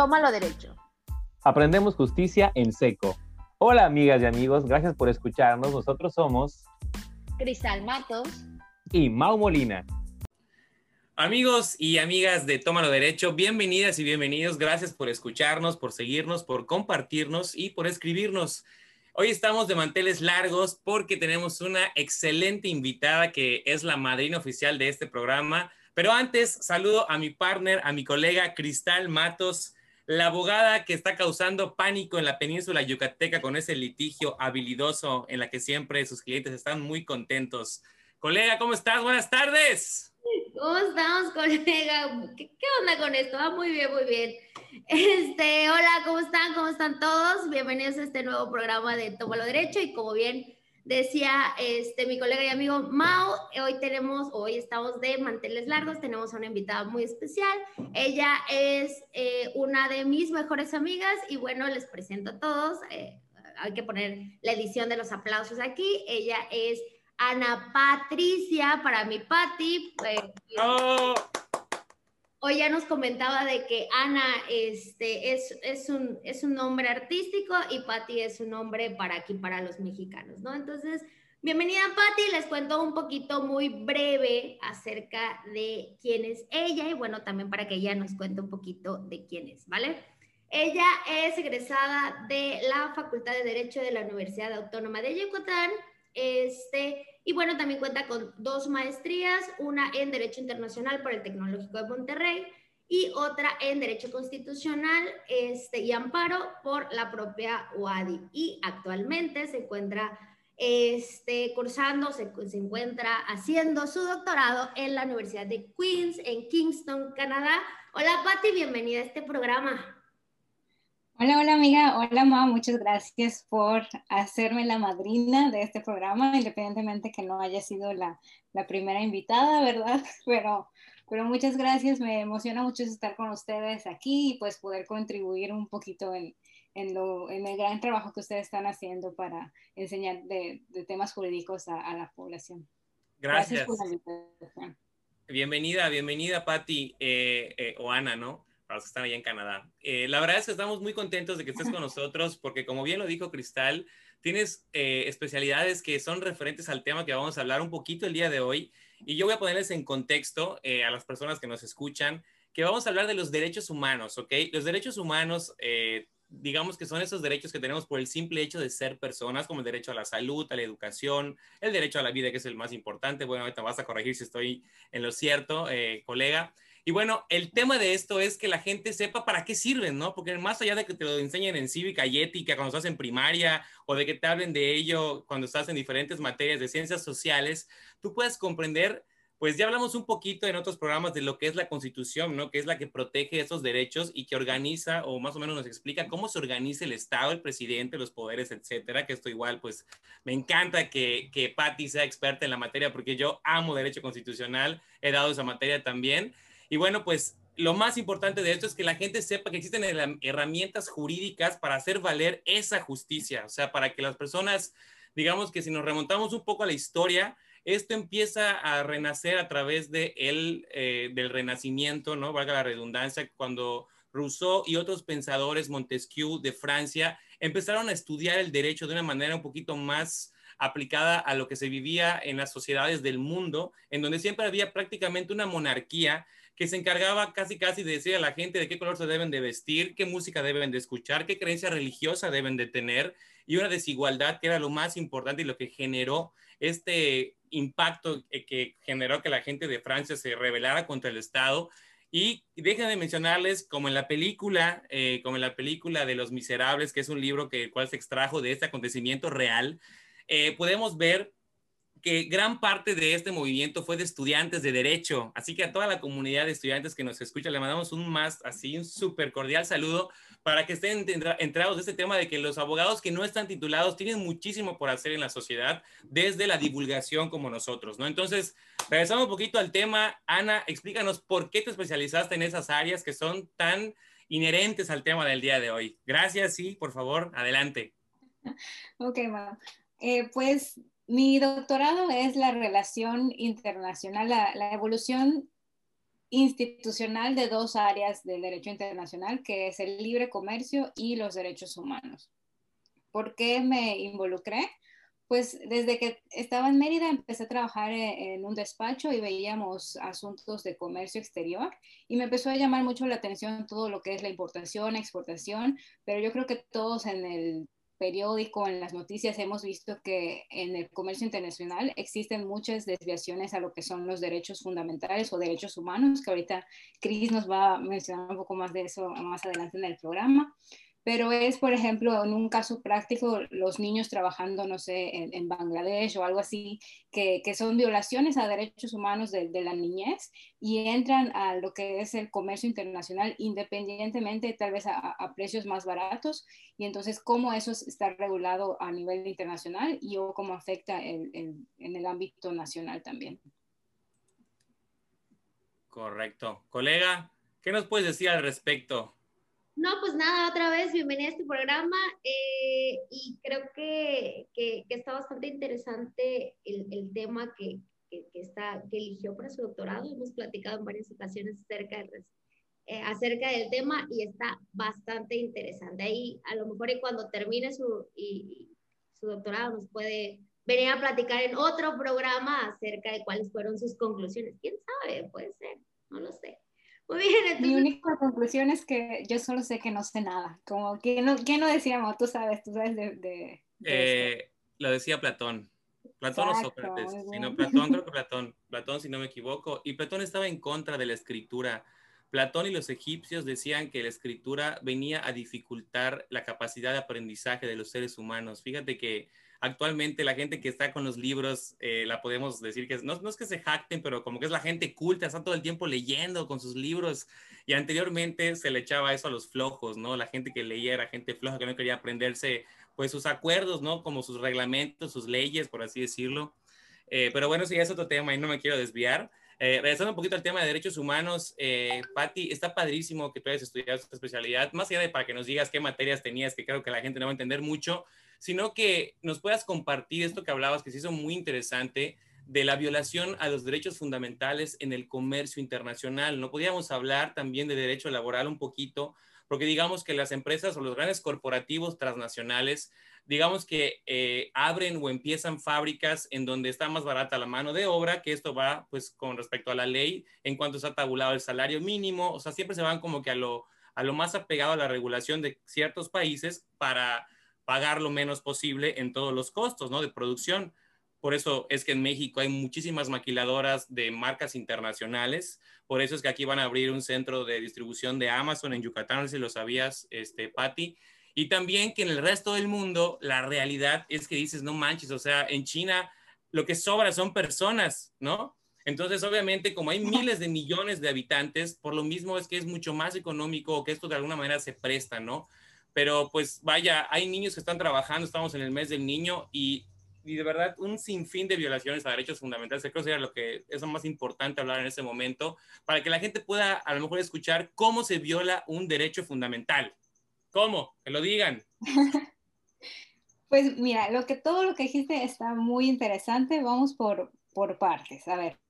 Tómalo derecho. Aprendemos justicia en seco. Hola amigas y amigos, gracias por escucharnos. Nosotros somos Cristal Matos y Mau Molina. Amigos y amigas de Tómalo Derecho, bienvenidas y bienvenidos. Gracias por escucharnos, por seguirnos, por compartirnos y por escribirnos. Hoy estamos de manteles largos porque tenemos una excelente invitada que es la madrina oficial de este programa. Pero antes, saludo a mi partner, a mi colega Cristal Matos, la abogada que está causando pánico en la península yucateca con ese litigio habilidoso en la que siempre sus clientes están muy contentos. Colega, ¿cómo estás? Buenas tardes. ¿Cómo estamos, colega? ¿Qué, onda con esto? Ah, muy bien, muy bien. Este, hola, ¿cómo están? ¿Cómo están todos? Bienvenidos a este nuevo programa de Tómalo Derecho y como bien decía este, mi colega y amigo Mao, hoy tenemos, hoy estamos de manteles largos, tenemos a una invitada muy especial. Ella es eh, una de mis mejores amigas y bueno, les presento a todos. Eh, hay que poner la edición de los aplausos aquí. Ella es Ana Patricia, para mi Patti. Oh. Hoy ya nos comentaba de que Ana este, es, es, un, es un nombre artístico y Patti es un nombre para aquí, para los mexicanos, ¿no? Entonces, bienvenida Patti, les cuento un poquito muy breve acerca de quién es ella y bueno, también para que ella nos cuente un poquito de quién es, ¿vale? Ella es egresada de la Facultad de Derecho de la Universidad Autónoma de Yucatán este, y bueno, también cuenta con dos maestrías, una en Derecho Internacional por el Tecnológico de Monterrey y otra en Derecho Constitucional este, y Amparo por la propia UADI. Y actualmente se encuentra este, cursando, se, se encuentra haciendo su doctorado en la Universidad de Queens, en Kingston, Canadá. Hola Patti, bienvenida a este programa. Hola, hola amiga, hola mamá, muchas gracias por hacerme la madrina de este programa, independientemente que no haya sido la, la primera invitada, ¿verdad? Pero, pero muchas gracias, me emociona mucho estar con ustedes aquí y pues poder contribuir un poquito en, en, lo, en el gran trabajo que ustedes están haciendo para enseñar de, de temas jurídicos a, a, la población. Gracias. gracias por la invitación. Bienvenida, bienvenida Patti eh, eh, o Ana, ¿no? Para los que están allá en Canadá. Eh, la verdad es que estamos muy contentos de que estés con nosotros porque como bien lo dijo Cristal, tienes eh, especialidades que son referentes al tema que vamos a hablar un poquito el día de hoy y yo voy a ponerles en contexto eh, a las personas que nos escuchan que vamos a hablar de los derechos humanos, ¿ok? Los derechos humanos, digamos que son esos derechos que tenemos por el simple hecho de ser personas, como el derecho a la salud, a la educación, el derecho a la vida, que es el más importante. Bueno, ahorita vas a corregir si estoy en lo cierto, colega. Y bueno, el tema de esto es que la gente sepa para qué sirven, ¿no? Porque más allá de que te lo enseñen en cívica y ética cuando estás en primaria o de que te hablen de ello cuando estás en diferentes materias de ciencias sociales, tú puedes comprender, pues ya hablamos un poquito en otros programas de lo que es la constitución, ¿no? Que es la que protege esos derechos y que organiza o más o menos nos explica cómo se organiza el Estado, el presidente, los poderes, etcétera. Que esto igual, pues me encanta que, que Patti sea experta en la materia porque yo amo derecho constitucional, he dado esa materia también. Y bueno, pues lo más importante de esto es que la gente sepa que existen herramientas jurídicas para hacer valer esa justicia, o sea, para que las personas, digamos que si nos remontamos un poco a la historia, esto empieza a renacer a través de el, eh, del renacimiento, ¿no? Valga la redundancia, cuando Rousseau y otros pensadores, Montesquieu de Francia, empezaron a estudiar el derecho de una manera un poquito más aplicada a lo que se vivía en las sociedades del mundo, en donde siempre había prácticamente una monarquía que se encargaba casi casi de decir a la gente de qué color se deben de vestir, qué música deben de escuchar, qué creencia religiosa deben de tener y una desigualdad que era lo más importante y lo que generó este impacto que generó que la gente de Francia se rebelara contra el Estado. Y dejen de mencionarles, como en la película, eh, como en la película de Los Miserables, que es un libro que el cual se extrajo de este acontecimiento real, eh, podemos ver que gran parte de este movimiento fue de estudiantes de derecho. Así que a toda la comunidad de estudiantes que nos escucha, le mandamos un más, así, un súper cordial saludo para que estén entrados de este tema de que los abogados que no están titulados tienen muchísimo por hacer en la sociedad desde la divulgación como nosotros, ¿no? Entonces, regresamos un poquito al tema. Ana, explícanos por qué te especializaste en esas áreas que son tan inherentes al tema del día de hoy. Gracias, sí, por favor, adelante. Ok, bueno. Eh, pues mi doctorado es la relación internacional, la, evolución institucional de dos áreas del derecho internacional, que es el libre comercio y los derechos humanos. ¿Por qué me involucré? Pues desde que estaba en Mérida empecé a trabajar e, en un despacho y veíamos asuntos de comercio exterior y me empezó a llamar mucho la atención todo lo que es la importación, exportación, pero yo creo que todos en el periódico, en las noticias, hemos visto que en el comercio internacional existen muchas desviaciones a lo que son los derechos fundamentales o derechos humanos, que ahorita Cris nos va a mencionar un poco más de eso más adelante en el programa pero es, por ejemplo, en un caso práctico, los niños trabajando, no sé, en, Bangladesh o algo así, que, que, son violaciones a derechos humanos de, de, la niñez y entran a lo que es el comercio internacional independientemente, tal vez a, a precios más baratos, y entonces cómo eso está regulado a nivel internacional y o cómo afecta el, el, en el ámbito nacional también. Correcto. Colega, ¿qué nos puedes decir al respecto? No, pues nada, otra vez, bienvenida a este programa eh, y creo que, que, está bastante interesante el, el tema que, que, está, que eligió para su doctorado. Hemos platicado en varias ocasiones acerca, de, eh, acerca del tema y está bastante interesante. Ahí a lo mejor y cuando termine su, su doctorado nos puede venir a platicar en otro programa acerca de cuáles fueron sus conclusiones. ¿Quién sabe? Puede ser, no lo sé. Muy bien, entonces... Mi única conclusión es que yo solo sé que no sé nada. Como que no, ¿qué no decíamos? Tú sabes, tú sabes de... de, eh, lo decía Platón. Platón o Sócrates. Sino Platón, creo que Platón. Platón, si no me equivoco. Y Platón estaba en contra de la escritura. Platón y los egipcios decían que la escritura venía a dificultar la capacidad de aprendizaje de los seres humanos. Fíjate que actualmente la gente que está con los libros, eh, la podemos decir que no, no, es que se jacten, pero como que es la gente culta, está todo el tiempo leyendo con sus libros y anteriormente se le echaba eso a los flojos, ¿no? La gente que leía era gente floja que no quería aprenderse pues sus acuerdos, ¿no? Como sus reglamentos, sus leyes, por así decirlo. Eh, pero bueno, sí, es otro tema y no me quiero desviar. Eh, regresando un poquito al tema de derechos humanos, eh, Patti, está padrísimo que tú hayas estudiado esta especialidad, más allá de para que nos digas qué materias tenías, que creo que la gente no va a entender mucho, sino que nos puedas compartir esto que hablabas, que se hizo muy interesante, de la violación a los derechos fundamentales en el comercio internacional. No podíamos hablar también de derecho laboral un poquito, porque digamos que las empresas o los grandes corporativos transnacionales, digamos que eh, abren o empiezan fábricas en donde está más barata la mano de obra, que esto va pues con respecto a la ley en cuanto está tabulado el salario mínimo, o sea, siempre se van como que a lo, a lo más apegado a la regulación de ciertos países para pagar lo menos posible en todos los costos, ¿no? De producción. Por eso es que en México hay muchísimas maquiladoras de marcas internacionales. Por eso es que aquí van a abrir un centro de distribución de Amazon en Yucatán, si lo sabías, este, Patti. Y también que en el resto del mundo la realidad es que dices, no manches, o sea, en China lo que sobra son personas, ¿no? Entonces, obviamente, como hay miles de millones de habitantes, por lo mismo es que es mucho más económico que esto de alguna manera se presta, ¿no? Pero pues vaya, hay niños que están trabajando, estamos en el mes del niño y, de verdad un sinfín de violaciones a derechos fundamentales. Creo que sería lo que es lo más importante hablar en este momento para que la gente pueda a lo mejor escuchar cómo se viola un derecho fundamental. ¿Cómo? Que lo digan. Pues mira, lo que todo lo que dijiste está muy interesante. Vamos por, por partes. A ver,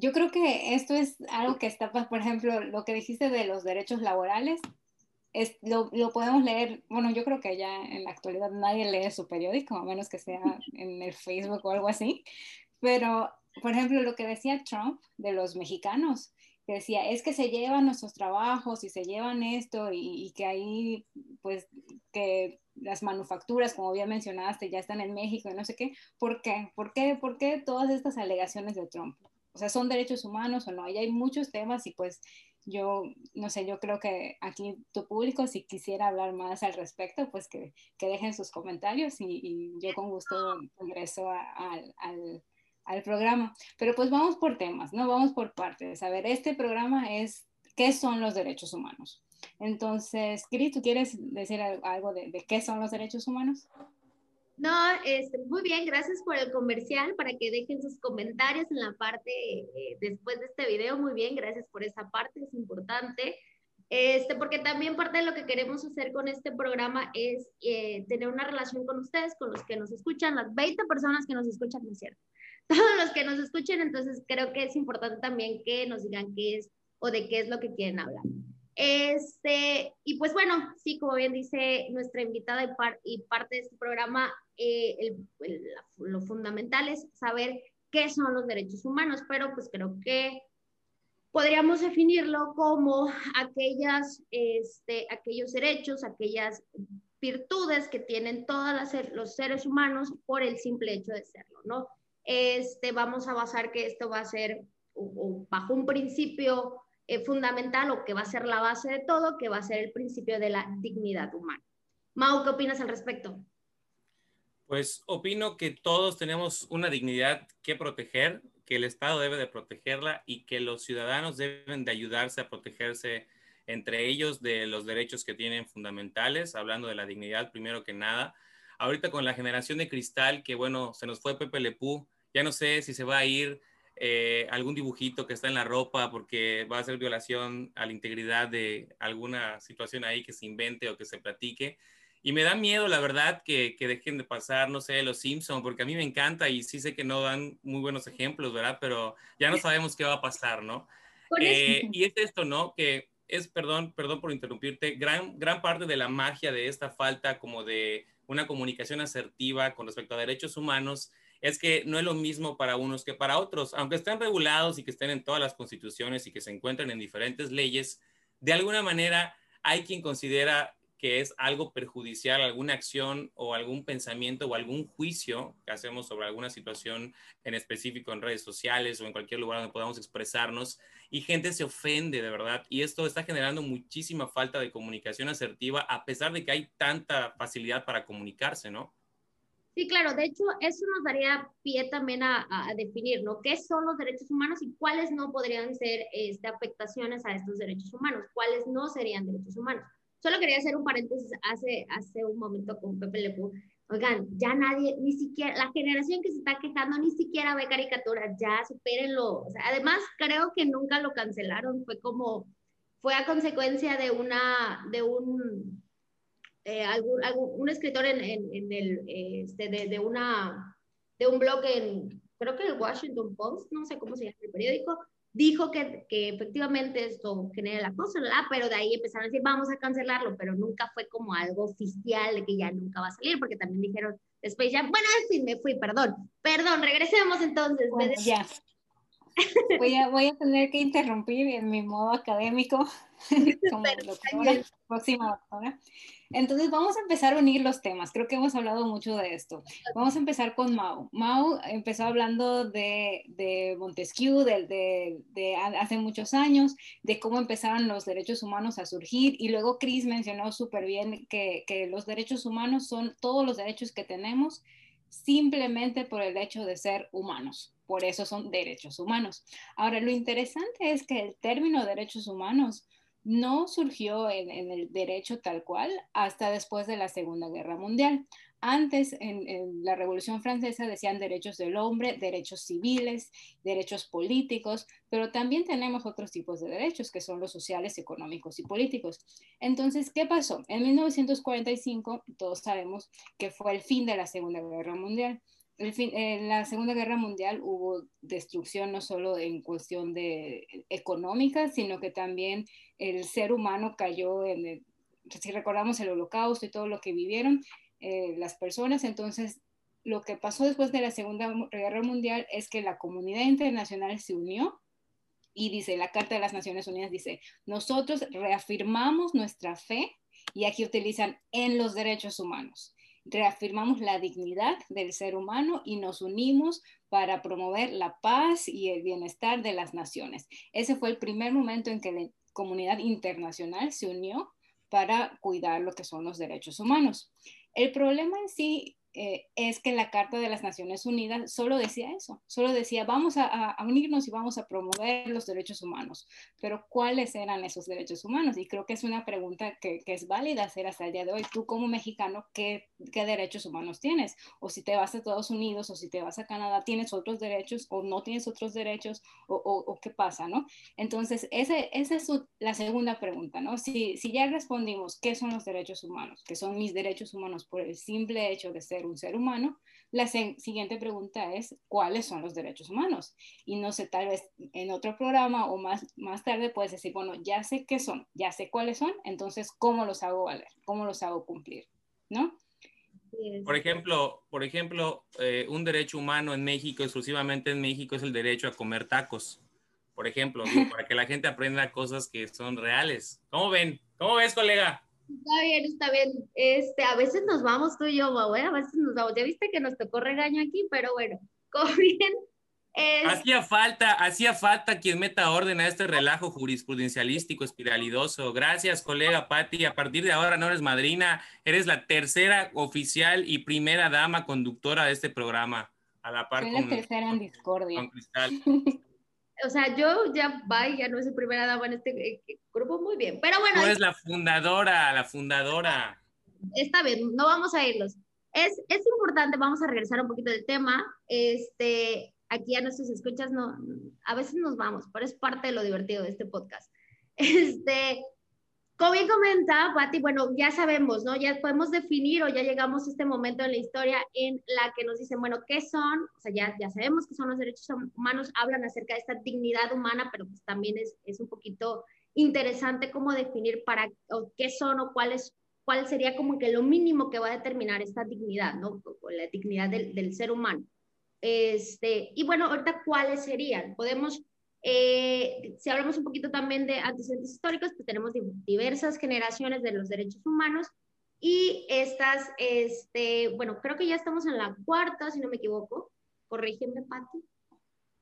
yo creo que esto es algo que está, por ejemplo, lo que dijiste de los derechos laborales, es, lo, lo, podemos leer, bueno, yo creo que ya en la actualidad nadie lee su periódico, a menos que sea en el Facebook o algo así, pero, por ejemplo, lo que decía Trump de los mexicanos, que decía, es que se llevan nuestros trabajos y se llevan esto y, y que ahí, pues, que las manufacturas, como bien mencionaste, ya están en México y no sé qué, ¿por qué? ¿Por qué, ¿Por qué todas estas alegaciones de Trump? O sea, ¿son derechos humanos o no? Ahí hay muchos temas y pues yo, no sé, yo creo que aquí tu público, si quisiera hablar más al respecto, pues que, que dejen sus comentarios y, yo con gusto regreso al, al, programa. Pero pues vamos por temas, ¿no? Vamos por partes. A ver, este programa es, ¿qué son los derechos humanos? Entonces, Kiri, ¿tú quieres decir algo de qué son los derechos humanos? No, este, muy bien, gracias por el comercial, para que dejen sus comentarios en la parte eh, después de este video. Muy bien, gracias por esa parte, es importante. Este, porque también parte de lo que queremos hacer con este programa es eh, tener una relación con ustedes, con los que nos escuchan, las 20 personas que nos escuchan, ¿no es cierto? todos los que nos escuchen, entonces creo que es importante también que nos digan qué es o de qué es lo que quieren hablar. Este, y pues bueno, sí, como bien dice nuestra invitada y, y parte de este programa, eh, lo fundamental es saber qué son los derechos humanos, pero pues creo que podríamos definirlo como aquellas, este, aquellos derechos, aquellas virtudes que tienen todos los seres humanos por el simple hecho de serlo, ¿no? Este, vamos a basar que esto va a ser bajo un principio eh, fundamental o que va a ser la base de todo, que va a ser el principio de la dignidad humana. Mau, ¿qué opinas al respecto? Pues opino que todos tenemos una dignidad que proteger, que el Estado debe de protegerla y que los ciudadanos deben de ayudarse a protegerse entre ellos de los derechos que tienen fundamentales, hablando de la dignidad primero que nada. Ahorita con la generación de cristal, que bueno, se nos fue Pepe Lepú, ya no sé si se va a ir eh, algún dibujito que está en la ropa porque va a ser violación a la integridad de alguna situación ahí que se invente o que se platique. Y me da miedo, la verdad, que, que dejen de pasar, no sé, los Simpson, porque a mí me encanta y sí sé que no dan muy buenos ejemplos, ¿verdad? Pero ya no sabemos qué va a pasar, ¿no? Eh, y es esto, ¿no? Que es, perdón, perdón por interrumpirte, gran, gran parte de la magia de esta falta como de una comunicación asertiva con respecto a derechos humanos es que no es lo mismo para unos que para otros, aunque estén regulados y que estén en todas las constituciones y que se encuentren en diferentes leyes, de alguna manera hay quien considera que es algo perjudicial, alguna acción o algún pensamiento o algún juicio que hacemos sobre alguna situación en específico en redes sociales o en cualquier lugar donde podamos expresarnos y gente se ofende de verdad y esto está generando muchísima falta de comunicación asertiva a pesar de que hay tanta facilidad para comunicarse, ¿no? Sí, claro, de hecho eso nos daría pie también a, definir, ¿no? ¿Qué son los derechos humanos y cuáles no podrían ser este, afectaciones a estos derechos humanos? ¿Cuáles no serían derechos humanos? Solo quería hacer un paréntesis hace, hace un momento con Pepe Lepú. Oigan, ya nadie, ni siquiera, la generación que se está quejando ni siquiera ve caricaturas, ya supérenlo. O sea, además, creo que nunca lo cancelaron, fue como, fue a consecuencia de una, de un, eh, algún, algún, un escritor en, en, el, este, de, de, una, de un blog en, creo que el Washington Post, no sé cómo se llama el periódico, dijo que, que, efectivamente esto genera la cosa, pero de ahí empezaron a decir, vamos a cancelarlo, pero nunca fue como algo oficial de que ya nunca va a salir, porque también dijeron después ya, bueno, en fin, me fui, perdón, perdón, regresemos entonces. ya. Voy a, voy a tener que interrumpir en mi modo académico como doctora, próxima doctora. Entonces vamos a empezar a unir los temas. Creo que hemos hablado mucho de esto. Vamos a empezar con Mao. Mao empezó hablando de, Montesquieu, de, de, hace muchos años, de cómo empezaron los derechos humanos a surgir y luego Chris mencionó súper bien que los derechos humanos son todos los derechos que tenemos simplemente por el hecho de ser humanos. Por eso son derechos humanos. Ahora, lo interesante es que el término derechos humanos no surgió en, el derecho tal cual hasta después de la Segunda Guerra Mundial. Antes, en, la Revolución Francesa decían derechos del hombre, derechos civiles, derechos políticos, pero también tenemos otros tipos de derechos que son los sociales, económicos y políticos. Entonces, ¿qué pasó? En 1945, todos sabemos que fue el fin de la Segunda Guerra Mundial en la Segunda Guerra Mundial hubo destrucción no solo en cuestión de económica, sino que también el ser humano cayó en, si recordamos el holocausto y todo lo que vivieron eh, las personas, entonces lo que pasó después de la Segunda Guerra Mundial es que la comunidad internacional se unió y dice, la Carta de las Naciones Unidas dice, nosotros reafirmamos nuestra fe y aquí utilizan en los derechos humanos reafirmamos la dignidad del ser humano y nos unimos para promover la paz y el bienestar de las naciones. Ese fue el primer momento en que la comunidad internacional se unió para cuidar lo que son los derechos humanos. El problema en sí eh, es que la Carta de las Naciones Unidas solo decía eso, solo decía vamos a, unirnos y vamos a promover los derechos humanos, pero ¿cuáles eran esos derechos humanos? Y creo que es una pregunta que, es válida hacer hasta el día de hoy. Tú como mexicano, ¿qué, ¿qué, derechos humanos tienes? O si te vas a Estados Unidos o si te vas a Canadá, ¿tienes otros derechos o no tienes otros derechos o, qué pasa, no? Entonces, ese, esa es la segunda pregunta, ¿no? Si, si ya respondimos qué son los derechos humanos, que son mis derechos humanos por el simple hecho de ser ser un ser humano, la siguiente pregunta es, ¿cuáles son los derechos humanos? Y no sé, tal vez en otro programa o más, más tarde puedes decir, bueno, ya sé qué son, ya sé cuáles son, entonces, ¿cómo los hago valer? ¿Cómo los hago cumplir? ¿No? Por ejemplo, por ejemplo eh, un derecho humano en México, exclusivamente en México, es el derecho a comer tacos. Por ejemplo, para que la gente aprenda cosas que son reales. ¿Cómo ven? ¿Cómo ves, colega? Está bien, está bien. Este, a veces nos vamos tú y yo, ¿eh? a veces nos vamos. Ya viste que nos tocó regaño aquí, pero bueno, como bien. Hacía falta, hacía falta quien meta orden a este relajo jurisprudencialístico espiralidoso. Gracias, colega Patti. A partir de ahora no eres madrina, eres la tercera oficial y primera dama conductora de este programa. A la par Soy la tercera en discordia. Con Cristal. o sea, yo ya, bye, ya no soy primera dama en este eh, grupo, muy bien. Pero bueno. Tú eres la fundadora, la fundadora. Está bien, no vamos a irlos. Es, es importante, vamos a regresar un poquito del tema. Este, aquí a nuestros escuchas, no, a veces nos vamos, pero es parte de lo divertido de este podcast. Este, como bien comenta Patti, bueno, ya sabemos, ¿no? Ya podemos definir o ya llegamos a este momento en la historia en la que nos dicen, bueno, ¿qué son? O sea, ya, ya sabemos que son los derechos humanos, hablan acerca de esta dignidad humana, pero pues también es, es un poquito interesante cómo definir para o qué son o cuál, es, cuál sería como que lo mínimo que va a determinar esta dignidad, ¿no? O la dignidad del, del ser humano. Este, y bueno, ahorita, ¿cuáles serían? Podemos eh, si hablamos un poquito también de antecedentes históricos, pues tenemos diversas generaciones de los derechos humanos y estas, este, bueno, creo que ya estamos en la cuarta, si no me equivoco. Corrígeme, Pati.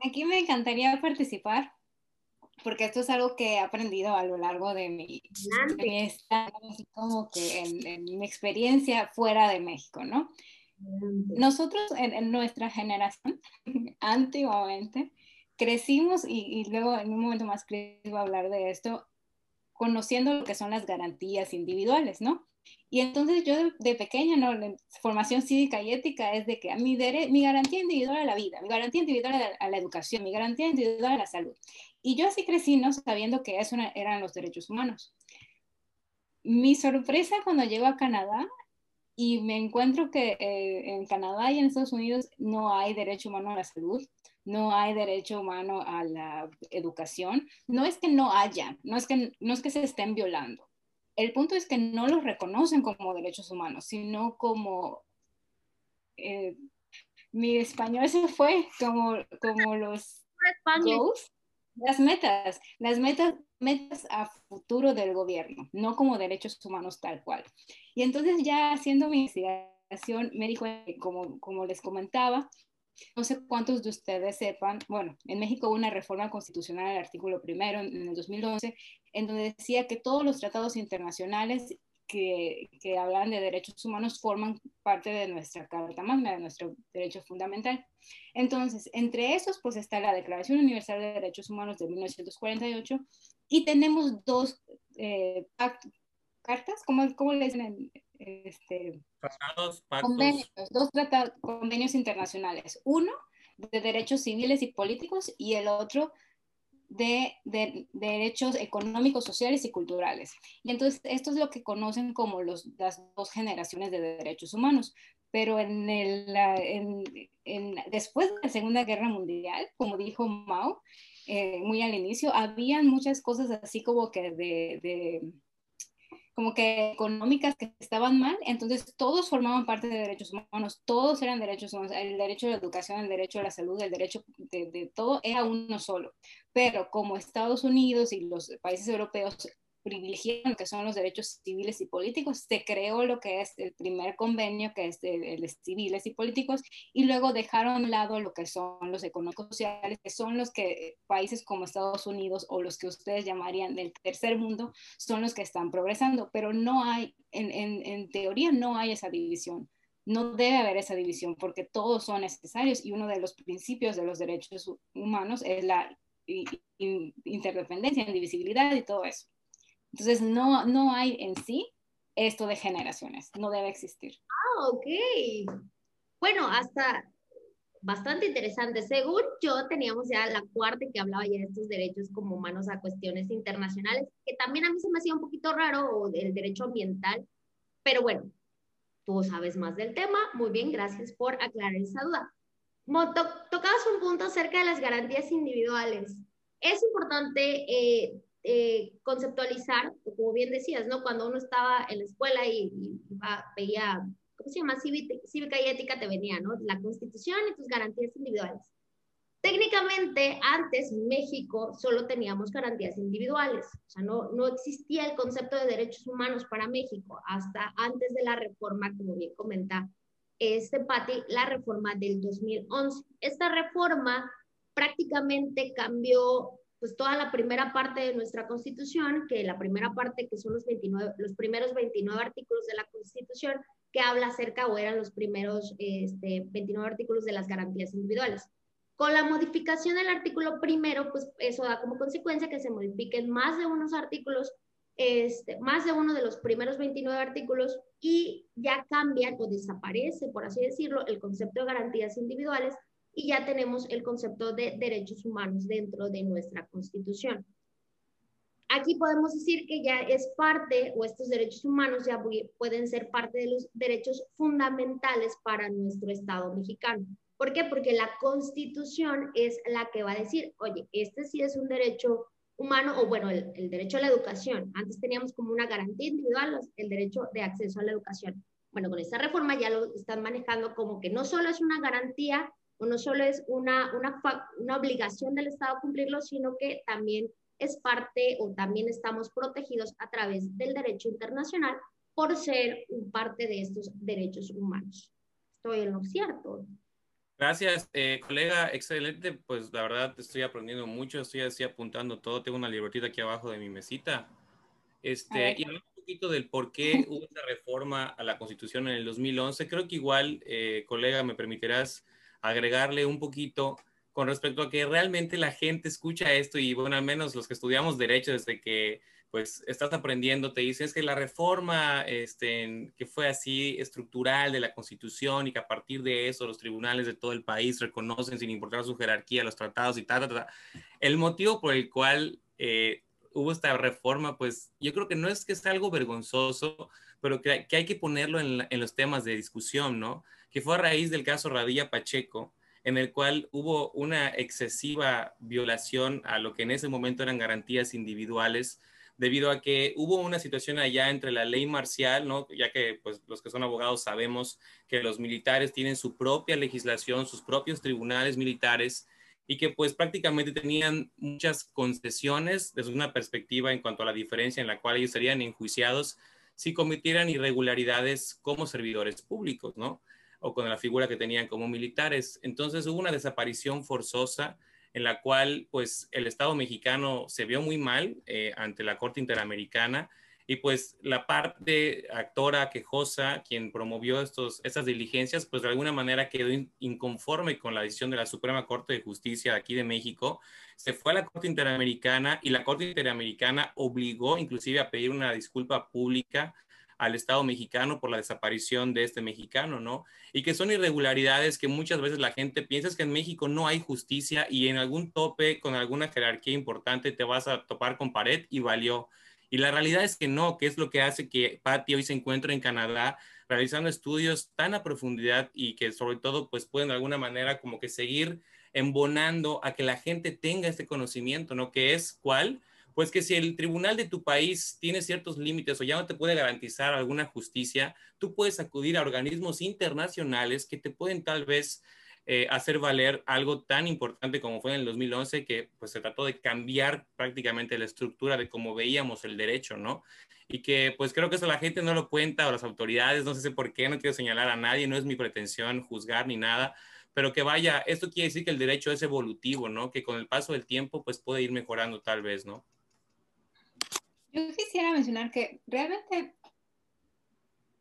Aquí me encantaría participar porque esto es algo que he aprendido a lo largo de mi, como que en, mi experiencia fuera de México, ¿no? Nosotros en, en nuestra generación, antiguamente, crecimos y, luego en un momento más iba a hablar de esto, conociendo lo que son las garantías individuales, ¿no? Y entonces yo de, pequeña, ¿no? La formación cívica y ética es de que a mi, mi garantía individual a la vida, mi garantía individual a la, educación, mi garantía individual a la salud. Y yo así crecí, ¿no? Sabiendo que eso eran los derechos humanos. Mi sorpresa cuando llego a Canadá y me encuentro que eh, en Canadá y en Estados Unidos no hay derecho humano a la salud, no hay derecho humano a la educación. No es que no haya, no es que, no es que se estén violando. El punto es que no los reconocen como derechos humanos, sino como... Eh, mi español se fue como, como los las metas, las metas, metas a futuro del gobierno, no como derechos humanos tal cual. Y entonces ya haciendo mi investigación me dijo, como, como les comentaba, no sé cuántos de ustedes sepan, bueno, en México hubo una reforma constitucional al artículo primero en el 2011, en donde decía que todos los tratados internacionales que, que, hablan de derechos humanos forman parte de nuestra Carta Magna, de nuestro derecho fundamental. Entonces, entre esos, pues está la Declaración Universal de Derechos Humanos de 1948 y tenemos dos eh, cartas, ¿cómo, ¿cómo le dicen este, convenios, dos tratados, convenios internacionales. Uno de derechos civiles y políticos y el otro de, de, derechos económicos, sociales y culturales. Y entonces esto es lo que conocen como los, las dos generaciones de derechos humanos. Pero en el, en, en, después de la Segunda Guerra Mundial, como dijo Mao eh, muy al inicio, habían muchas cosas así como que de, de como que económicas que estaban mal, entonces todos formaban parte de derechos humanos, todos eran derechos humanos, el derecho a la educación, el derecho a la salud, el derecho de, de todo era uno solo. Pero como Estados Unidos y los países europeos privilegiaron que son los derechos civiles y políticos, se creó lo que es el primer convenio, que es de, de, civiles y políticos, y luego dejaron a un lado lo que son los económicos sociales, que son los que países como Estados Unidos o los que ustedes llamarían del tercer mundo, son los que están progresando, pero no hay, en, en, en teoría no hay esa división. No debe haber esa división porque todos son necesarios y uno de los principios de los derechos humanos es la interdependencia, indivisibilidad y todo eso. Entonces, no, no hay en sí esto de generaciones, no debe existir. Ah, ok. Bueno, hasta bastante interesante. Según yo, teníamos ya la cuarta que hablaba ya de estos derechos como humanos a cuestiones internacionales, que también a mí se me hacía un poquito raro, o del derecho ambiental, pero bueno, tú sabes más del tema. Muy bien, gracias por aclarar esa duda. tocabas un punto acerca de las garantías individuales. Es importante eh, eh, conceptualizar, como bien decías, ¿no? Cuando uno estaba en la escuela y, veía, ¿cómo se llama? Cívica, y ética te venía, ¿no? La constitución y tus garantías individuales. Técnicamente, antes México solo teníamos garantías individuales, o sea, no, no existía el concepto de derechos humanos para México hasta antes de la reforma, como bien comenta este Pati, la reforma del 2011. Esta reforma prácticamente cambió pues toda la primera parte de nuestra Constitución, que la primera parte que son los 29, los primeros 29 artículos de la Constitución, que habla acerca o eran los primeros este, 29 artículos de las garantías individuales. Con la modificación del artículo primero, pues eso da como consecuencia que se modifiquen más de unos artículos, este, más de uno de los primeros 29 artículos y ya cambian o desaparece, por así decirlo, el concepto de garantías individuales y ya tenemos el concepto de derechos humanos dentro de nuestra constitución. Aquí podemos decir que ya es parte, o estos derechos humanos ya pueden ser parte de los derechos fundamentales para nuestro Estado mexicano. ¿Por qué? Porque la constitución es la que va a decir, oye, este sí es un derecho humano, o bueno, el, derecho a la educación. Antes teníamos como una garantía individual el derecho de acceso a la educación. Bueno, con esta reforma ya lo están manejando como que no solo es una garantía o no solo es una, una, una obligación del Estado cumplirlo, sino que también es parte o también estamos protegidos a través del derecho internacional por ser parte de estos derechos humanos. Estoy en lo cierto. Gracias, eh, colega, excelente. Pues la verdad estoy aprendiendo mucho, estoy así apuntando todo. Tengo una libretita aquí abajo de mi mesita. Este, y un poquito del por qué hubo esta reforma a la Constitución en el 2011. Creo que igual, eh, colega, me permitirás agregarle un poquito con respecto a que realmente la gente escucha esto y bueno, al menos los que estudiamos derecho desde que pues estás aprendiendo, te dicen es que la reforma este, que fue así estructural de la constitución y que a partir de eso los tribunales de todo el país reconocen sin importar su jerarquía los tratados y tal, tal, tal. el motivo por el cual eh, hubo esta reforma, pues yo creo que no es que sea algo vergonzoso, pero que, que hay que ponerlo en los temas de discusión, ¿no? Que fue a raíz del caso Radilla Pacheco, en el cual hubo una excesiva violación a lo que en ese momento eran garantías individuales, debido a que hubo una situación allá entre la ley marcial, ¿no? ya que pues, los que son abogados sabemos que los militares tienen su propia legislación, sus propios tribunales militares, y que pues prácticamente tenían muchas concesiones desde una perspectiva en cuanto a la diferencia en la cual ellos serían enjuiciados si cometieran irregularidades como servidores públicos, ¿no? O con la figura que tenían como militares. Entonces hubo una desaparición forzosa en la cual pues el Estado mexicano se vio muy mal eh, ante la Corte Interamericana y pues la parte actora quejosa, quien promovió estos, estas diligencias, pues de alguna manera quedó inconforme con la decisión de la Suprema Corte de Justicia aquí de México, se fue a la Corte Interamericana y la Corte Interamericana obligó inclusive a pedir una disculpa pública al Estado mexicano por la desaparición de este mexicano, ¿no? Y que son irregularidades que muchas veces la gente piensa que en México no hay justicia y en algún tope con alguna jerarquía importante te vas a topar con pared y valió. Y la realidad es que no, que es lo que hace que Patty hoy se encuentre en Canadá realizando estudios tan a profundidad y que sobre todo pues pueden de alguna manera como que seguir embonando a que la gente tenga este conocimiento, ¿no? Que es cuál, pues que si el tribunal de tu país tiene ciertos límites o ya no te puede garantizar alguna justicia, tú puedes acudir a organismos internacionales que te pueden tal vez eh, hacer valer algo tan importante como fue en el 2011, que pues se trató de cambiar prácticamente la estructura de cómo veíamos el derecho, ¿no? Y que pues creo que eso la gente no lo cuenta o las autoridades, no sé por qué, no quiero señalar a nadie, no es mi pretensión juzgar ni nada, pero que vaya, esto quiere decir que el derecho es evolutivo, ¿no? Que con el paso del tiempo pues puede ir mejorando tal vez, ¿no? Yo quisiera mencionar que realmente,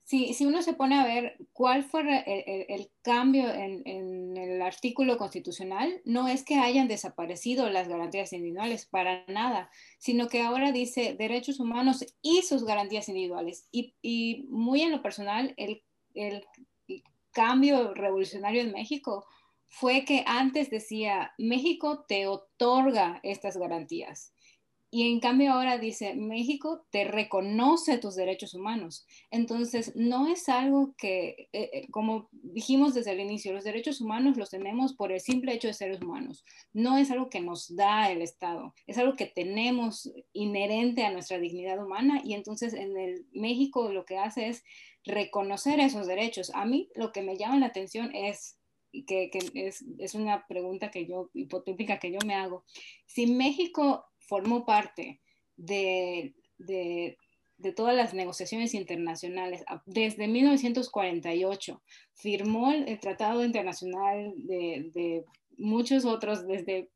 si, si uno se pone a ver cuál fue el, el, cambio en, en, el artículo constitucional, no es que hayan desaparecido las garantías individuales, para nada, sino que ahora dice derechos humanos y sus garantías individuales. Y, y muy en lo personal, el, el cambio revolucionario en México fue que antes decía, México te otorga estas garantías y en cambio ahora dice, México te reconoce tus derechos humanos. Entonces, no es algo que, eh, eh, como dijimos desde el inicio, los derechos humanos los tenemos por el simple hecho de seres humanos. No es algo que nos da el Estado, es algo que tenemos inherente a nuestra dignidad humana y entonces en el México lo que hace es reconocer esos derechos. A mí lo que me llama la atención es que, que es, es, una pregunta que yo, hipotética que yo me hago. Si México formó parte de, de, todas las negociaciones internacionales. Desde 1948 firmó el, Tratado Internacional de, de, muchos otros desde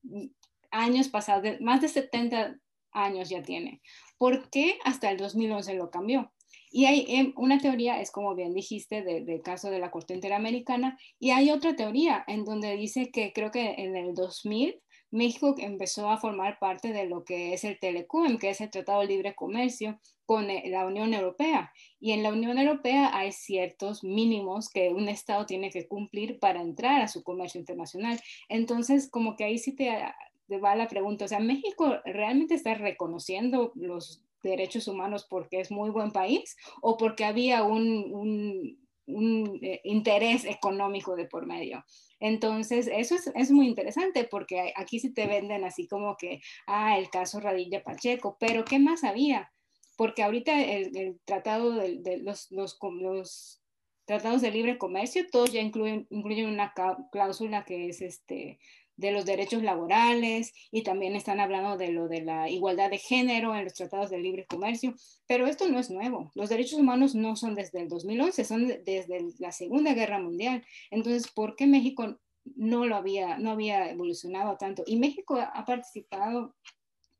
años pasados, más de 70 años ya tiene. ¿Por qué hasta el 2011 lo cambió? Y hay em, una teoría, es como bien dijiste, del caso de la Corte Interamericana, y hay otra teoría en donde dice que creo que en el 2000 México empezó a formar parte de lo que es el Telecom, que es el Tratado de Libre Comercio con eh, la Unión Europea. Y en la Unión Europea hay ciertos mínimos que un Estado tiene que cumplir para entrar a su comercio internacional. Entonces, como que ahí sí te, va la pregunta, o sea, ¿México realmente está reconociendo los derechos humanos porque es muy buen país o porque había un eh, interés económico de por medio. Entonces, eso es, es, muy interesante porque aquí sí te venden así como que, ah, el caso Radilla Pacheco, pero ¿qué más había? Porque ahorita el, el tratado de, los, los, tratados de libre comercio, todos ya incluyen, incluyen una cláusula que es este, de los derechos laborales y también están hablando de lo de la igualdad de género en los tratados de libre comercio, pero esto no es nuevo. Los derechos humanos no son desde el 2011, son desde la Segunda Guerra Mundial. Entonces, ¿por qué México no lo había no había evolucionado tanto? Y México ha participado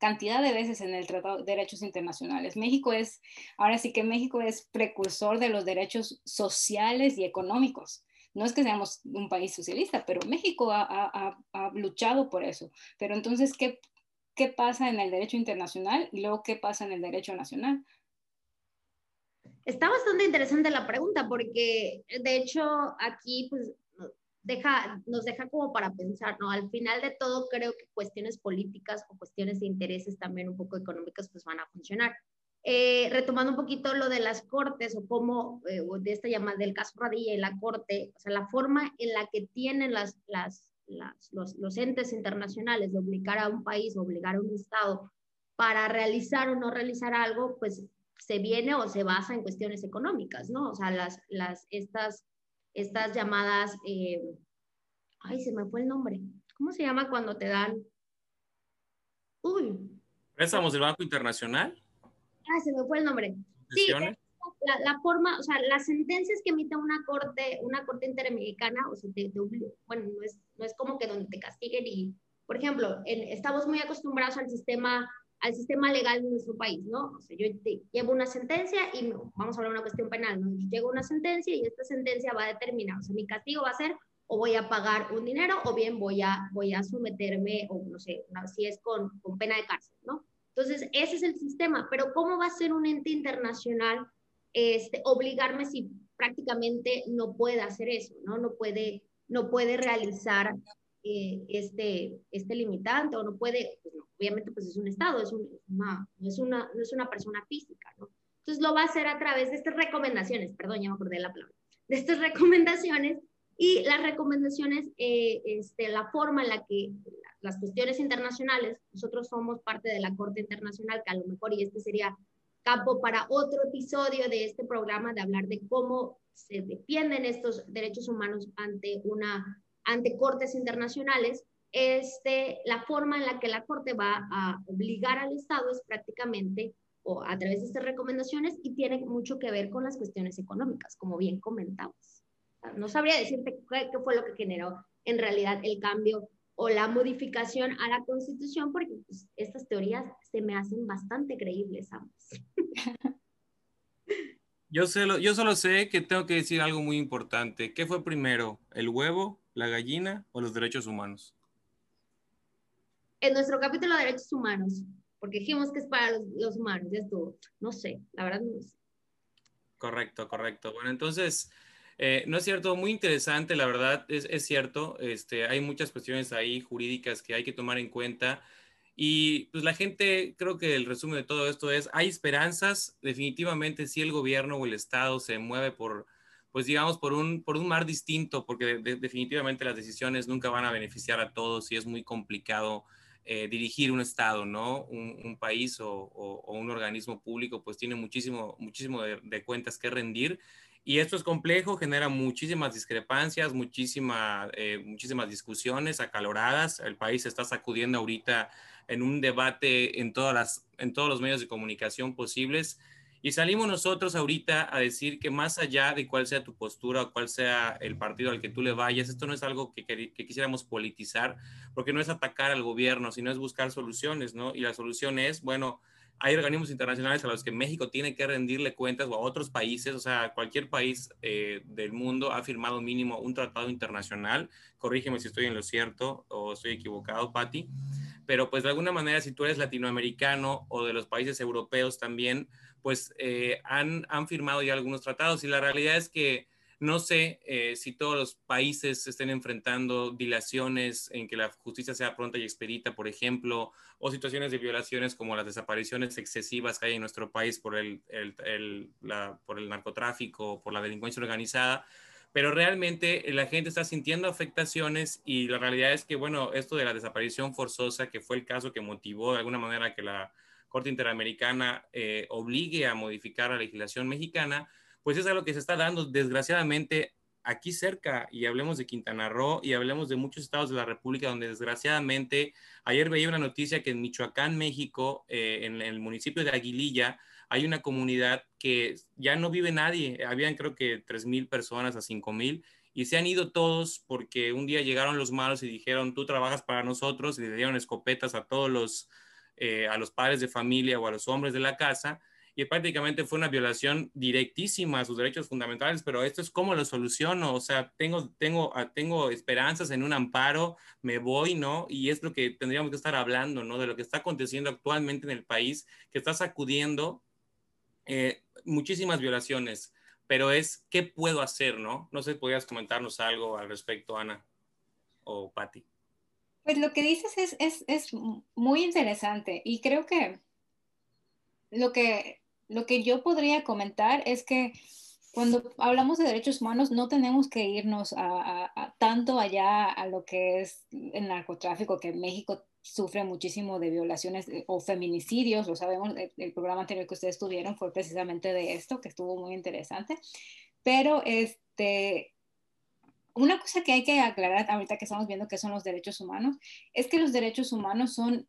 cantidad de veces en el Tratado de Derechos Internacionales. México es, ahora sí que México es precursor de los derechos sociales y económicos. No es que seamos un país socialista, pero México ha, luchado por eso. Pero entonces, ¿qué, ¿qué pasa en el derecho internacional y luego qué pasa en el derecho nacional? Está bastante interesante la pregunta porque de hecho aquí pues nos deja como para pensar, ¿no? Al final de todo creo que cuestiones políticas o cuestiones de intereses también un poco económicas pues van a funcionar. Eh, retomando un poquito lo de las cortes o cómo, eh, de esta llamada del caso Radilla y la corte, o sea, la forma en la que tienen las, los, entes internacionales de obligar a un país, obligar a un Estado para realizar o no realizar algo, pues se viene o se basa en cuestiones económicas, ¿no? O sea, las, las, estas, estas llamadas, eh, ay, se me fue el nombre, ¿cómo se llama cuando te dan? Uy. ¿Préstamos del Banco Internacional? Ah, se me fue el nombre. Sí, la, la, forma, o sea, las sentencias que emite una corte, una corte interamericana, o sea, te, bueno, no es, no es como que donde te castiguen y, por ejemplo, estamos muy acostumbrados al sistema, al sistema legal de nuestro país, ¿no? O sea, yo llevo una sentencia y vamos a hablar de una cuestión penal, ¿no? Yo llevo una sentencia y esta sentencia va a determinar, o sea, mi castigo va a ser o voy a pagar un dinero o bien voy a, voy a someterme, o no sé, si es con, con pena de cárcel, ¿no? Entonces, ese es el sistema, pero ¿cómo va a ser un ente internacional este, obligarme si prácticamente no puede hacer eso, ¿no? No puede, no puede realizar eh, este, este limitante o no puede, pues obviamente pues es un Estado, es, una, no, es una, no es una persona física, ¿no? Entonces lo va a hacer a través de estas recomendaciones, perdón, ya me acordé la palabra, de estas recomendaciones y las recomendaciones, eh, este, la forma en la que las cuestiones internacionales, nosotros somos parte de la Corte Internacional, que a lo mejor, y este sería campo para otro episodio de este programa, de hablar de cómo se defienden estos derechos humanos ante, una, ante cortes internacionales, este, la forma en la que la Corte va a obligar al Estado es prácticamente o a través de estas recomendaciones y tiene mucho que ver con las cuestiones económicas, como bien comentabas. No sabría decirte qué, qué fue lo que generó en realidad el cambio o la modificación a la constitución, porque pues, estas teorías se me hacen bastante creíbles ambas. Yo, solo, yo solo sé que tengo que decir algo muy importante. ¿Qué fue primero, el huevo, la gallina o los derechos humanos? En nuestro capítulo de derechos humanos, porque dijimos que es para los, los humanos, ya estuvo. No sé, la verdad no sé. Correcto, correcto. Bueno, entonces, eh, no es cierto, muy interesante, la verdad, es, cierto, este, hay muchas cuestiones ahí jurídicas que hay que tomar en cuenta Y pues la gente, creo que el resumen de todo esto es, hay esperanzas, definitivamente si el gobierno o el Estado se mueve por, pues digamos, por un, por un mar distinto, porque definitivamente las decisiones nunca van a beneficiar a todos y es muy complicado eh, dirigir un Estado, ¿no? Un, país o, un organismo público, pues tiene muchísimo, muchísimo de, cuentas que rendir. Y esto es complejo, genera muchísimas discrepancias, muchísima, eh, muchísimas discusiones acaloradas. El país se está sacudiendo ahorita en un debate en, todas las, en todos los medios de comunicación posibles. Y salimos nosotros ahorita a decir que más allá de cuál sea tu postura o cuál sea el partido al que tú le vayas, esto no es algo que, que, quisiéramos politizar, porque no es atacar al gobierno, sino es buscar soluciones, ¿no? Y la solución es, bueno, hay organismos internacionales a los que México tiene que rendirle cuentas o a otros países, o sea, cualquier país eh, del mundo ha firmado mínimo un tratado internacional. Corrígeme si estoy en lo cierto o estoy equivocado, Patti. Pero pues de alguna manera, si tú eres latinoamericano o de los países europeos también, pues eh, han, han, firmado ya algunos tratados y la realidad es que no sé eh, si todos los países estén enfrentando dilaciones en que la justicia sea pronta y expedita, por ejemplo, o situaciones de violaciones como las desapariciones excesivas que hay en nuestro país por el, el, por el narcotráfico, por la delincuencia organizada pero realmente la gente está sintiendo afectaciones y la realidad es que, bueno, esto de la desaparición forzosa, que fue el caso que motivó de alguna manera que la Corte Interamericana eh, obligue a modificar la legislación mexicana, pues es algo que se está dando desgraciadamente aquí cerca y hablemos de Quintana Roo y hablemos de muchos estados de la República donde desgraciadamente ayer veía una noticia que en Michoacán, México, eh, en, el municipio de Aguililla, hay una comunidad que ya no vive nadie, habían creo que 3.000 personas a 5.000 y se han ido todos porque un día llegaron los malos y dijeron, tú trabajas para nosotros y le dieron escopetas a todos los eh, a los padres de familia o a los hombres de la casa y prácticamente fue una violación directísima a sus derechos fundamentales, pero esto es cómo lo soluciono, o sea, tengo, tengo, ah, tengo esperanzas en un amparo, me voy, ¿no? Y es lo que tendríamos que estar hablando, ¿no? De lo que está aconteciendo actualmente en el país, que está sacudiendo eh, muchísimas violaciones, pero es, ¿qué puedo hacer, ¿no? No sé, ¿podrías comentarnos algo al respecto, Ana o Patti? Pues lo que dices es, es, es, muy interesante y creo que lo, que lo que yo podría comentar es que cuando hablamos de derechos humanos no tenemos que irnos a, tanto allá a lo que es el narcotráfico, que México sufre muchísimo de violaciones eh, o feminicidios, lo sabemos, el, programa anterior que ustedes tuvieron fue precisamente de esto, que estuvo muy interesante, pero este, una cosa que hay que aclarar ahorita que estamos viendo que son los derechos humanos, es que los derechos humanos son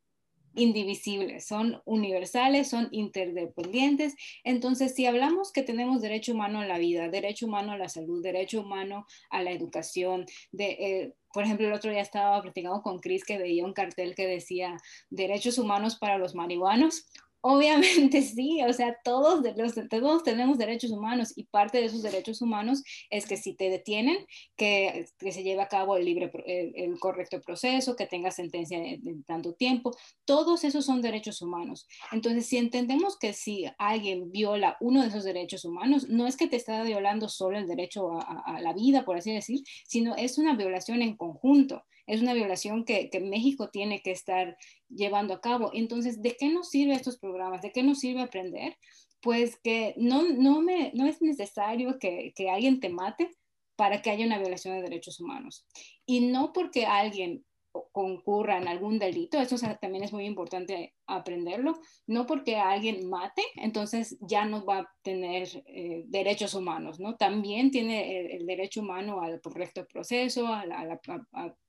indivisibles, son universales, son interdependientes. Entonces, si hablamos que tenemos derecho humano a la vida, derecho humano a la salud, derecho humano a la educación, de, eh, por ejemplo, el otro día estaba platicando con Chris que veía un cartel que decía derechos humanos para los marihuanos Obviamente sí, o sea, todos, los, todos tenemos derechos humanos y parte de esos derechos humanos es que si te detienen, que, que se lleve a cabo el, libre, el, correcto proceso, que tenga sentencia de, tanto tiempo, todos esos son derechos humanos. Entonces, si entendemos que si alguien viola uno de esos derechos humanos, no es que te está violando solo el derecho a, a la vida, por así decir, sino es una violación en conjunto es una violación que, México tiene que estar llevando a cabo. Entonces, ¿de qué nos sirve estos programas? ¿De qué nos sirve aprender? Pues que no, no, me, no es necesario que, que alguien te mate para que haya una violación de derechos humanos. Y no porque alguien concurra en algún delito, eso también es muy importante aprenderlo, no porque alguien mate, entonces ya no va a tener eh, derechos humanos, ¿no? También tiene el, derecho humano al correcto proceso, a,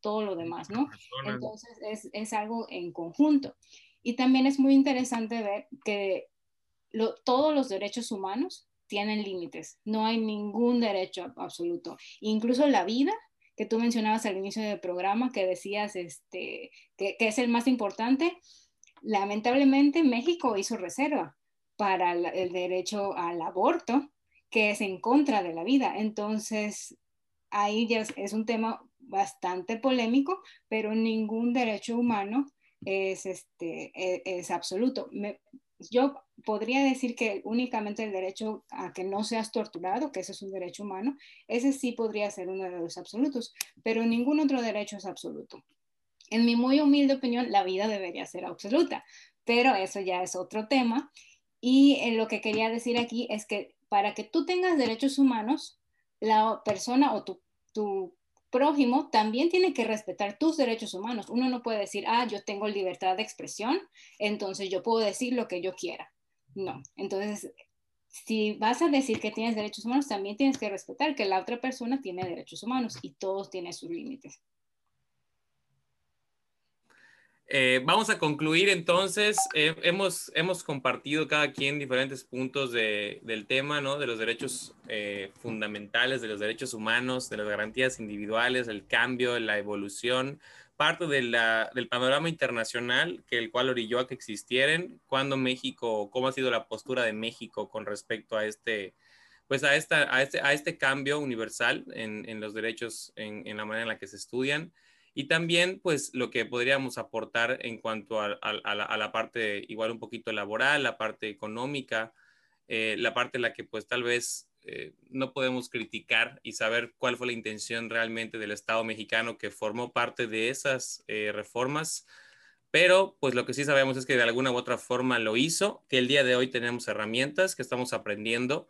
todo lo demás, ¿no? Entonces es, es, algo en conjunto. Y también es muy interesante ver que todos los derechos humanos tienen límites, no hay ningún derecho absoluto, incluso la vida que tú mencionabas al inicio del programa, que decías este, que, es el más importante, lamentablemente México hizo reserva para el derecho al aborto, que es en contra de la vida. Entonces, ahí ya es, un tema bastante polémico, pero ningún derecho humano es, este, e, es, absoluto. Yo podría decir que únicamente el derecho a que no seas torturado, que ese es un derecho humano, ese sí podría ser uno de los absolutos, pero ningún otro derecho es absoluto. En mi muy humilde opinión, la vida debería ser absoluta, pero eso ya es otro tema. Y eh, lo que quería decir aquí es que para que tú tengas derechos humanos, la persona o tu, tu prójimo también tiene que respetar tus derechos humanos. Uno no puede decir, ah, yo tengo libertad de expresión, entonces yo puedo decir lo que yo quiera. No, entonces, si vas a decir que tienes derechos humanos, también tienes que respetar que la otra persona tiene derechos humanos y todos tienen sus límites. Eh, vamos a concluir entonces. Eh, hemos, hemos compartido cada quien diferentes puntos del tema, ¿no? De los derechos eh, fundamentales, de los derechos humanos, de las garantías individuales, el cambio, la evolución, parte de del panorama internacional que el cual orilló a que existieran, cuando México, cómo ha sido la postura de México con respecto a este, pues a, esta, a, este, a este cambio universal en, en los derechos, en, en la manera en la que se estudian y también, pues, lo que podríamos aportar en cuanto a, la, parte igual un poquito laboral, la parte económica, eh, la parte en la que, pues, tal vez eh, no podemos criticar y saber cuál fue la intención realmente del Estado mexicano que formó parte de esas eh, reformas. Pero, pues, lo que sí sabemos es que de alguna u otra forma lo hizo, que el día de hoy tenemos herramientas que estamos aprendiendo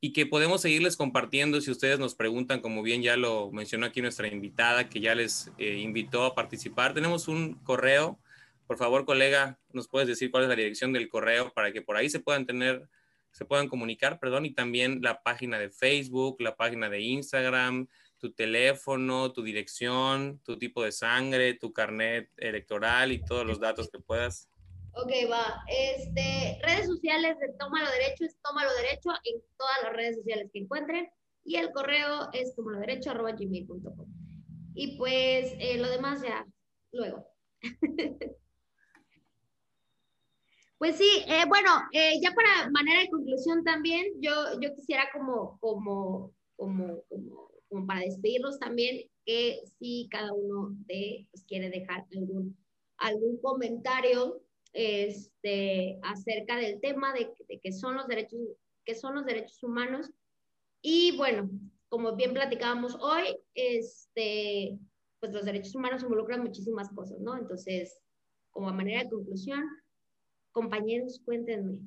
y que podemos seguirles compartiendo si ustedes nos preguntan, como bien ya lo mencionó aquí nuestra invitada, que ya les eh, invitó a participar. Tenemos un correo. Por favor, colega, nos puedes decir cuál es la dirección del correo para que por ahí se puedan tener, se puedan comunicar, perdón, y también la página de Facebook, la página de Instagram, tu teléfono, tu dirección, tu tipo de sangre, tu carnet electoral y todos los datos que puedas. Ok, va. Este, redes sociales de Tómalo Derecho es Tómalo Derecho en todas las redes sociales que encuentren. Y el correo es gmail.com Y pues eh, lo demás ya, luego. pues sí, eh, bueno, eh, ya para manera de conclusión también, yo, yo quisiera como, como, como, como, como para despedirnos también, que si cada uno de, pues, quiere dejar algún, algún comentario este, acerca del tema de, que son los derechos, que son los derechos humanos. Y bueno, como bien platicábamos hoy, este, pues los derechos humanos involucran muchísimas cosas, ¿no? Entonces, como manera de conclusión, compañeros, cuéntenme.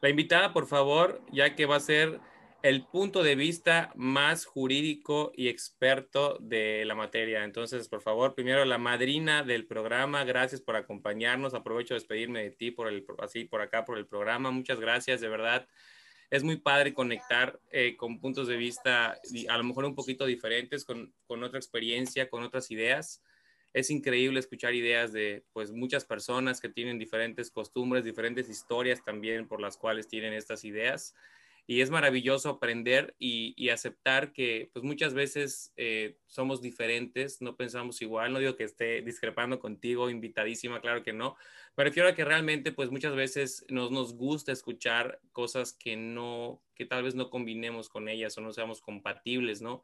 La invitada, por favor, ya que va a ser el punto de vista más jurídico y experto de la materia. Entonces, por favor, primero la madrina del programa, gracias por acompañarnos. Aprovecho de despedirme de ti por el, así por acá por el programa. Muchas gracias, de verdad. Es muy padre conectar eh, con puntos de vista a lo mejor un poquito diferentes, con, con otra experiencia, con otras ideas. Es increíble escuchar ideas de pues muchas personas que tienen diferentes costumbres, diferentes historias también por las cuales tienen estas ideas y es maravilloso aprender y, aceptar que pues muchas veces eh, somos diferentes, no pensamos igual, no digo que esté discrepando contigo, invitadísima, claro que no, me refiero a que realmente pues muchas veces nos, nos gusta escuchar cosas que no, que tal vez no combinemos con ellas o no seamos compatibles, ¿no?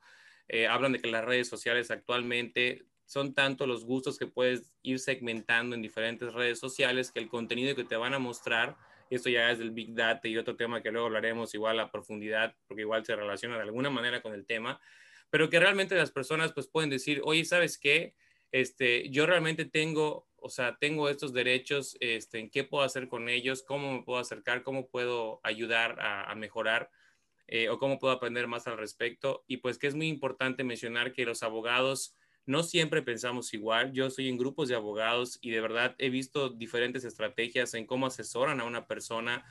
Eh, hablan de que las redes sociales actualmente son tanto los gustos que puedes ir segmentando en diferentes redes sociales que el contenido que te van a mostrar esto ya es del Big Data y otro tema que luego hablaremos igual a profundidad, porque igual se relaciona de alguna manera con el tema, pero que realmente las personas pues pueden decir, oye, ¿sabes qué? Este, yo realmente tengo, o sea, tengo estos derechos, este, ¿en qué puedo hacer con ellos? ¿Cómo me puedo acercar? ¿Cómo puedo ayudar a, mejorar? Eh, o cómo puedo aprender más al respecto. Y pues que es muy importante mencionar que los abogados no siempre pensamos igual. Yo estoy en grupos de abogados y de verdad he visto diferentes estrategias en cómo asesoran a una persona.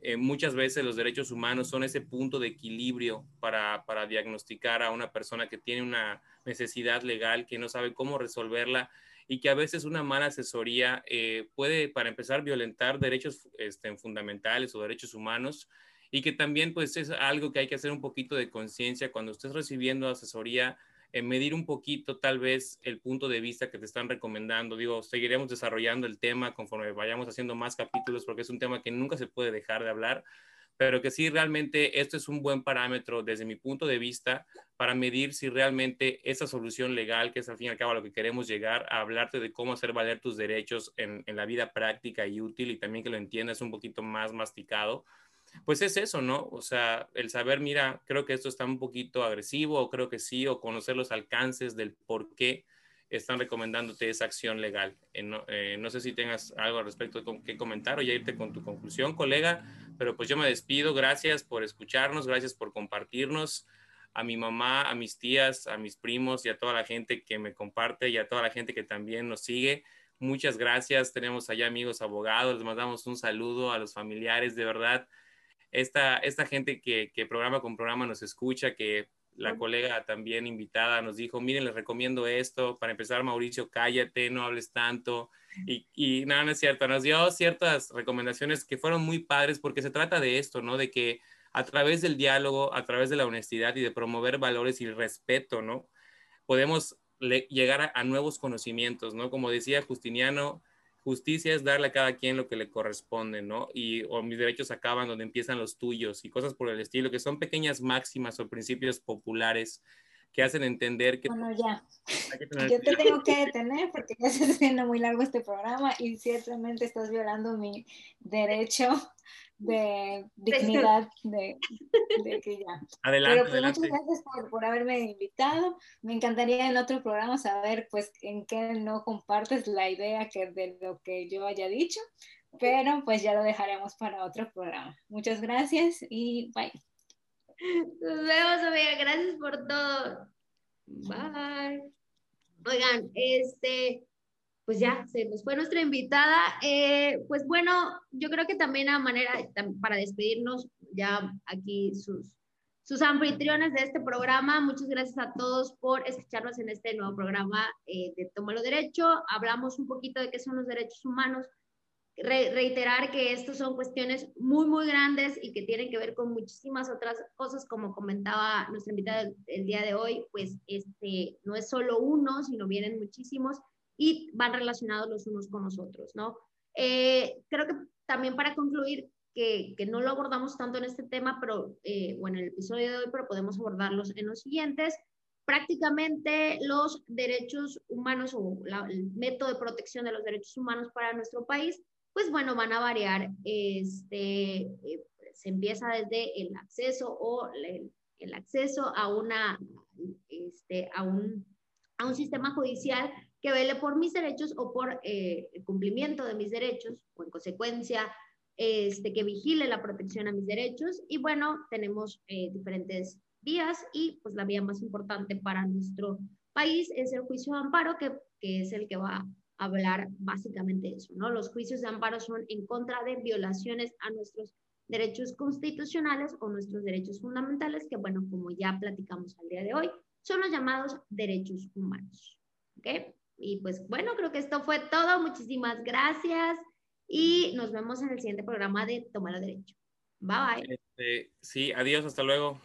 Eh, muchas veces los derechos humanos son ese punto de equilibrio para, diagnosticar a una persona que tiene una necesidad legal, que no sabe cómo resolverla y que a veces una mala asesoría eh, puede, para empezar, violentar derechos este, fundamentales o derechos humanos y que también pues es algo que hay que hacer un poquito de conciencia cuando estés recibiendo asesoría medir un poquito tal vez el punto de vista que te están recomendando. Digo, seguiremos desarrollando el tema conforme vayamos haciendo más capítulos porque es un tema que nunca se puede dejar de hablar, pero que sí realmente esto es un buen parámetro desde mi punto de vista para medir si realmente esa solución legal, que es al fin y al cabo a lo que queremos llegar, a hablarte de cómo hacer valer tus derechos en, en la vida práctica y útil y también que lo entiendas un poquito más masticado pues es eso, ¿no? O sea, el saber, mira, creo que esto está un poquito agresivo, o creo que sí, o conocer los alcances del por qué están recomendándote esa acción legal. Eh, no, sé si tengas algo al respecto que comentar o ya irte con tu conclusión, colega, pero pues yo me despido. Gracias por escucharnos, gracias por compartirnos. A mi mamá, a mis tías, a mis primos y a toda la gente que me comparte y a toda la gente que también nos sigue. Muchas gracias. Tenemos allá amigos abogados. Les mandamos un saludo a los familiares. De verdad, esta, esta gente que, que programa con programa nos escucha, que la colega también invitada nos dijo, miren, les recomiendo esto. Para empezar, Mauricio, cállate, no hables tanto. Y, y nada, no es cierto, nos dio ciertas recomendaciones que fueron muy padres porque se trata de esto, ¿no? De que a través del diálogo, a través de la honestidad y de promover valores y respeto, ¿no? Podemos llegar a, nuevos conocimientos, ¿no? Como decía Justiniano, justicia es darle a cada quien lo que le corresponde, ¿no? Y o mis derechos acaban donde empiezan los tuyos y cosas por el estilo, que son pequeñas máximas o principios populares que hacen entender que... Bueno, ya. Yo te tengo que detener porque ya se está haciendo muy largo este programa y ciertamente estás violando mi derecho de dignidad de, que ya. Adelante, Pero pues, muchas gracias por, haberme invitado. Me encantaría en otro programa saber pues en qué no compartes la idea que de lo que yo haya dicho, pero pues ya lo dejaremos para otro programa. Muchas gracias y bye. Nos vemos, amiga. Gracias por todo. Bye. Oigan, este, pues ya, se nos fue nuestra invitada. Eh, pues bueno, yo creo que también a manera, para despedirnos, ya aquí sus, sus anfitriones de este programa, muchas gracias a todos por escucharnos en este nuevo programa eh, de Tómalo Derecho. Hablamos un poquito de qué son los derechos humanos. Reiterar que estos son cuestiones muy, muy grandes y que tienen que ver con muchísimas otras cosas, como comentaba nuestra invitada el, día de hoy, pues este, no es solo uno, sino vienen muchísimos y van relacionados los unos con los otros, ¿no? Eh, creo que también para concluir, que, que, no lo abordamos tanto en este tema, pero eh, bueno, en el episodio de hoy, pero podemos abordarlos en los siguientes. Prácticamente los derechos humanos o el método de protección de los derechos humanos para nuestro país, pues bueno, van a variar. Este, eh, se empieza desde el acceso o el, acceso a, una, este, a, un, a un sistema judicial que vele por mis derechos o por eh, el cumplimiento de mis derechos o en consecuencia este, que vigile la protección a mis derechos. Y bueno, tenemos eh, diferentes vías y pues la vía más importante para nuestro país es el juicio de amparo, que, que es el que va hablar básicamente de eso, ¿no? Los juicios de amparo son en contra de violaciones a nuestros derechos constitucionales o nuestros derechos fundamentales, que bueno, como ya platicamos al día de hoy, son los llamados derechos humanos. ¿Ok? Y pues bueno, creo que esto fue todo. Muchísimas gracias y nos vemos en el siguiente programa de Tomar Derecho. Bye bye. Este, sí, adiós, hasta luego.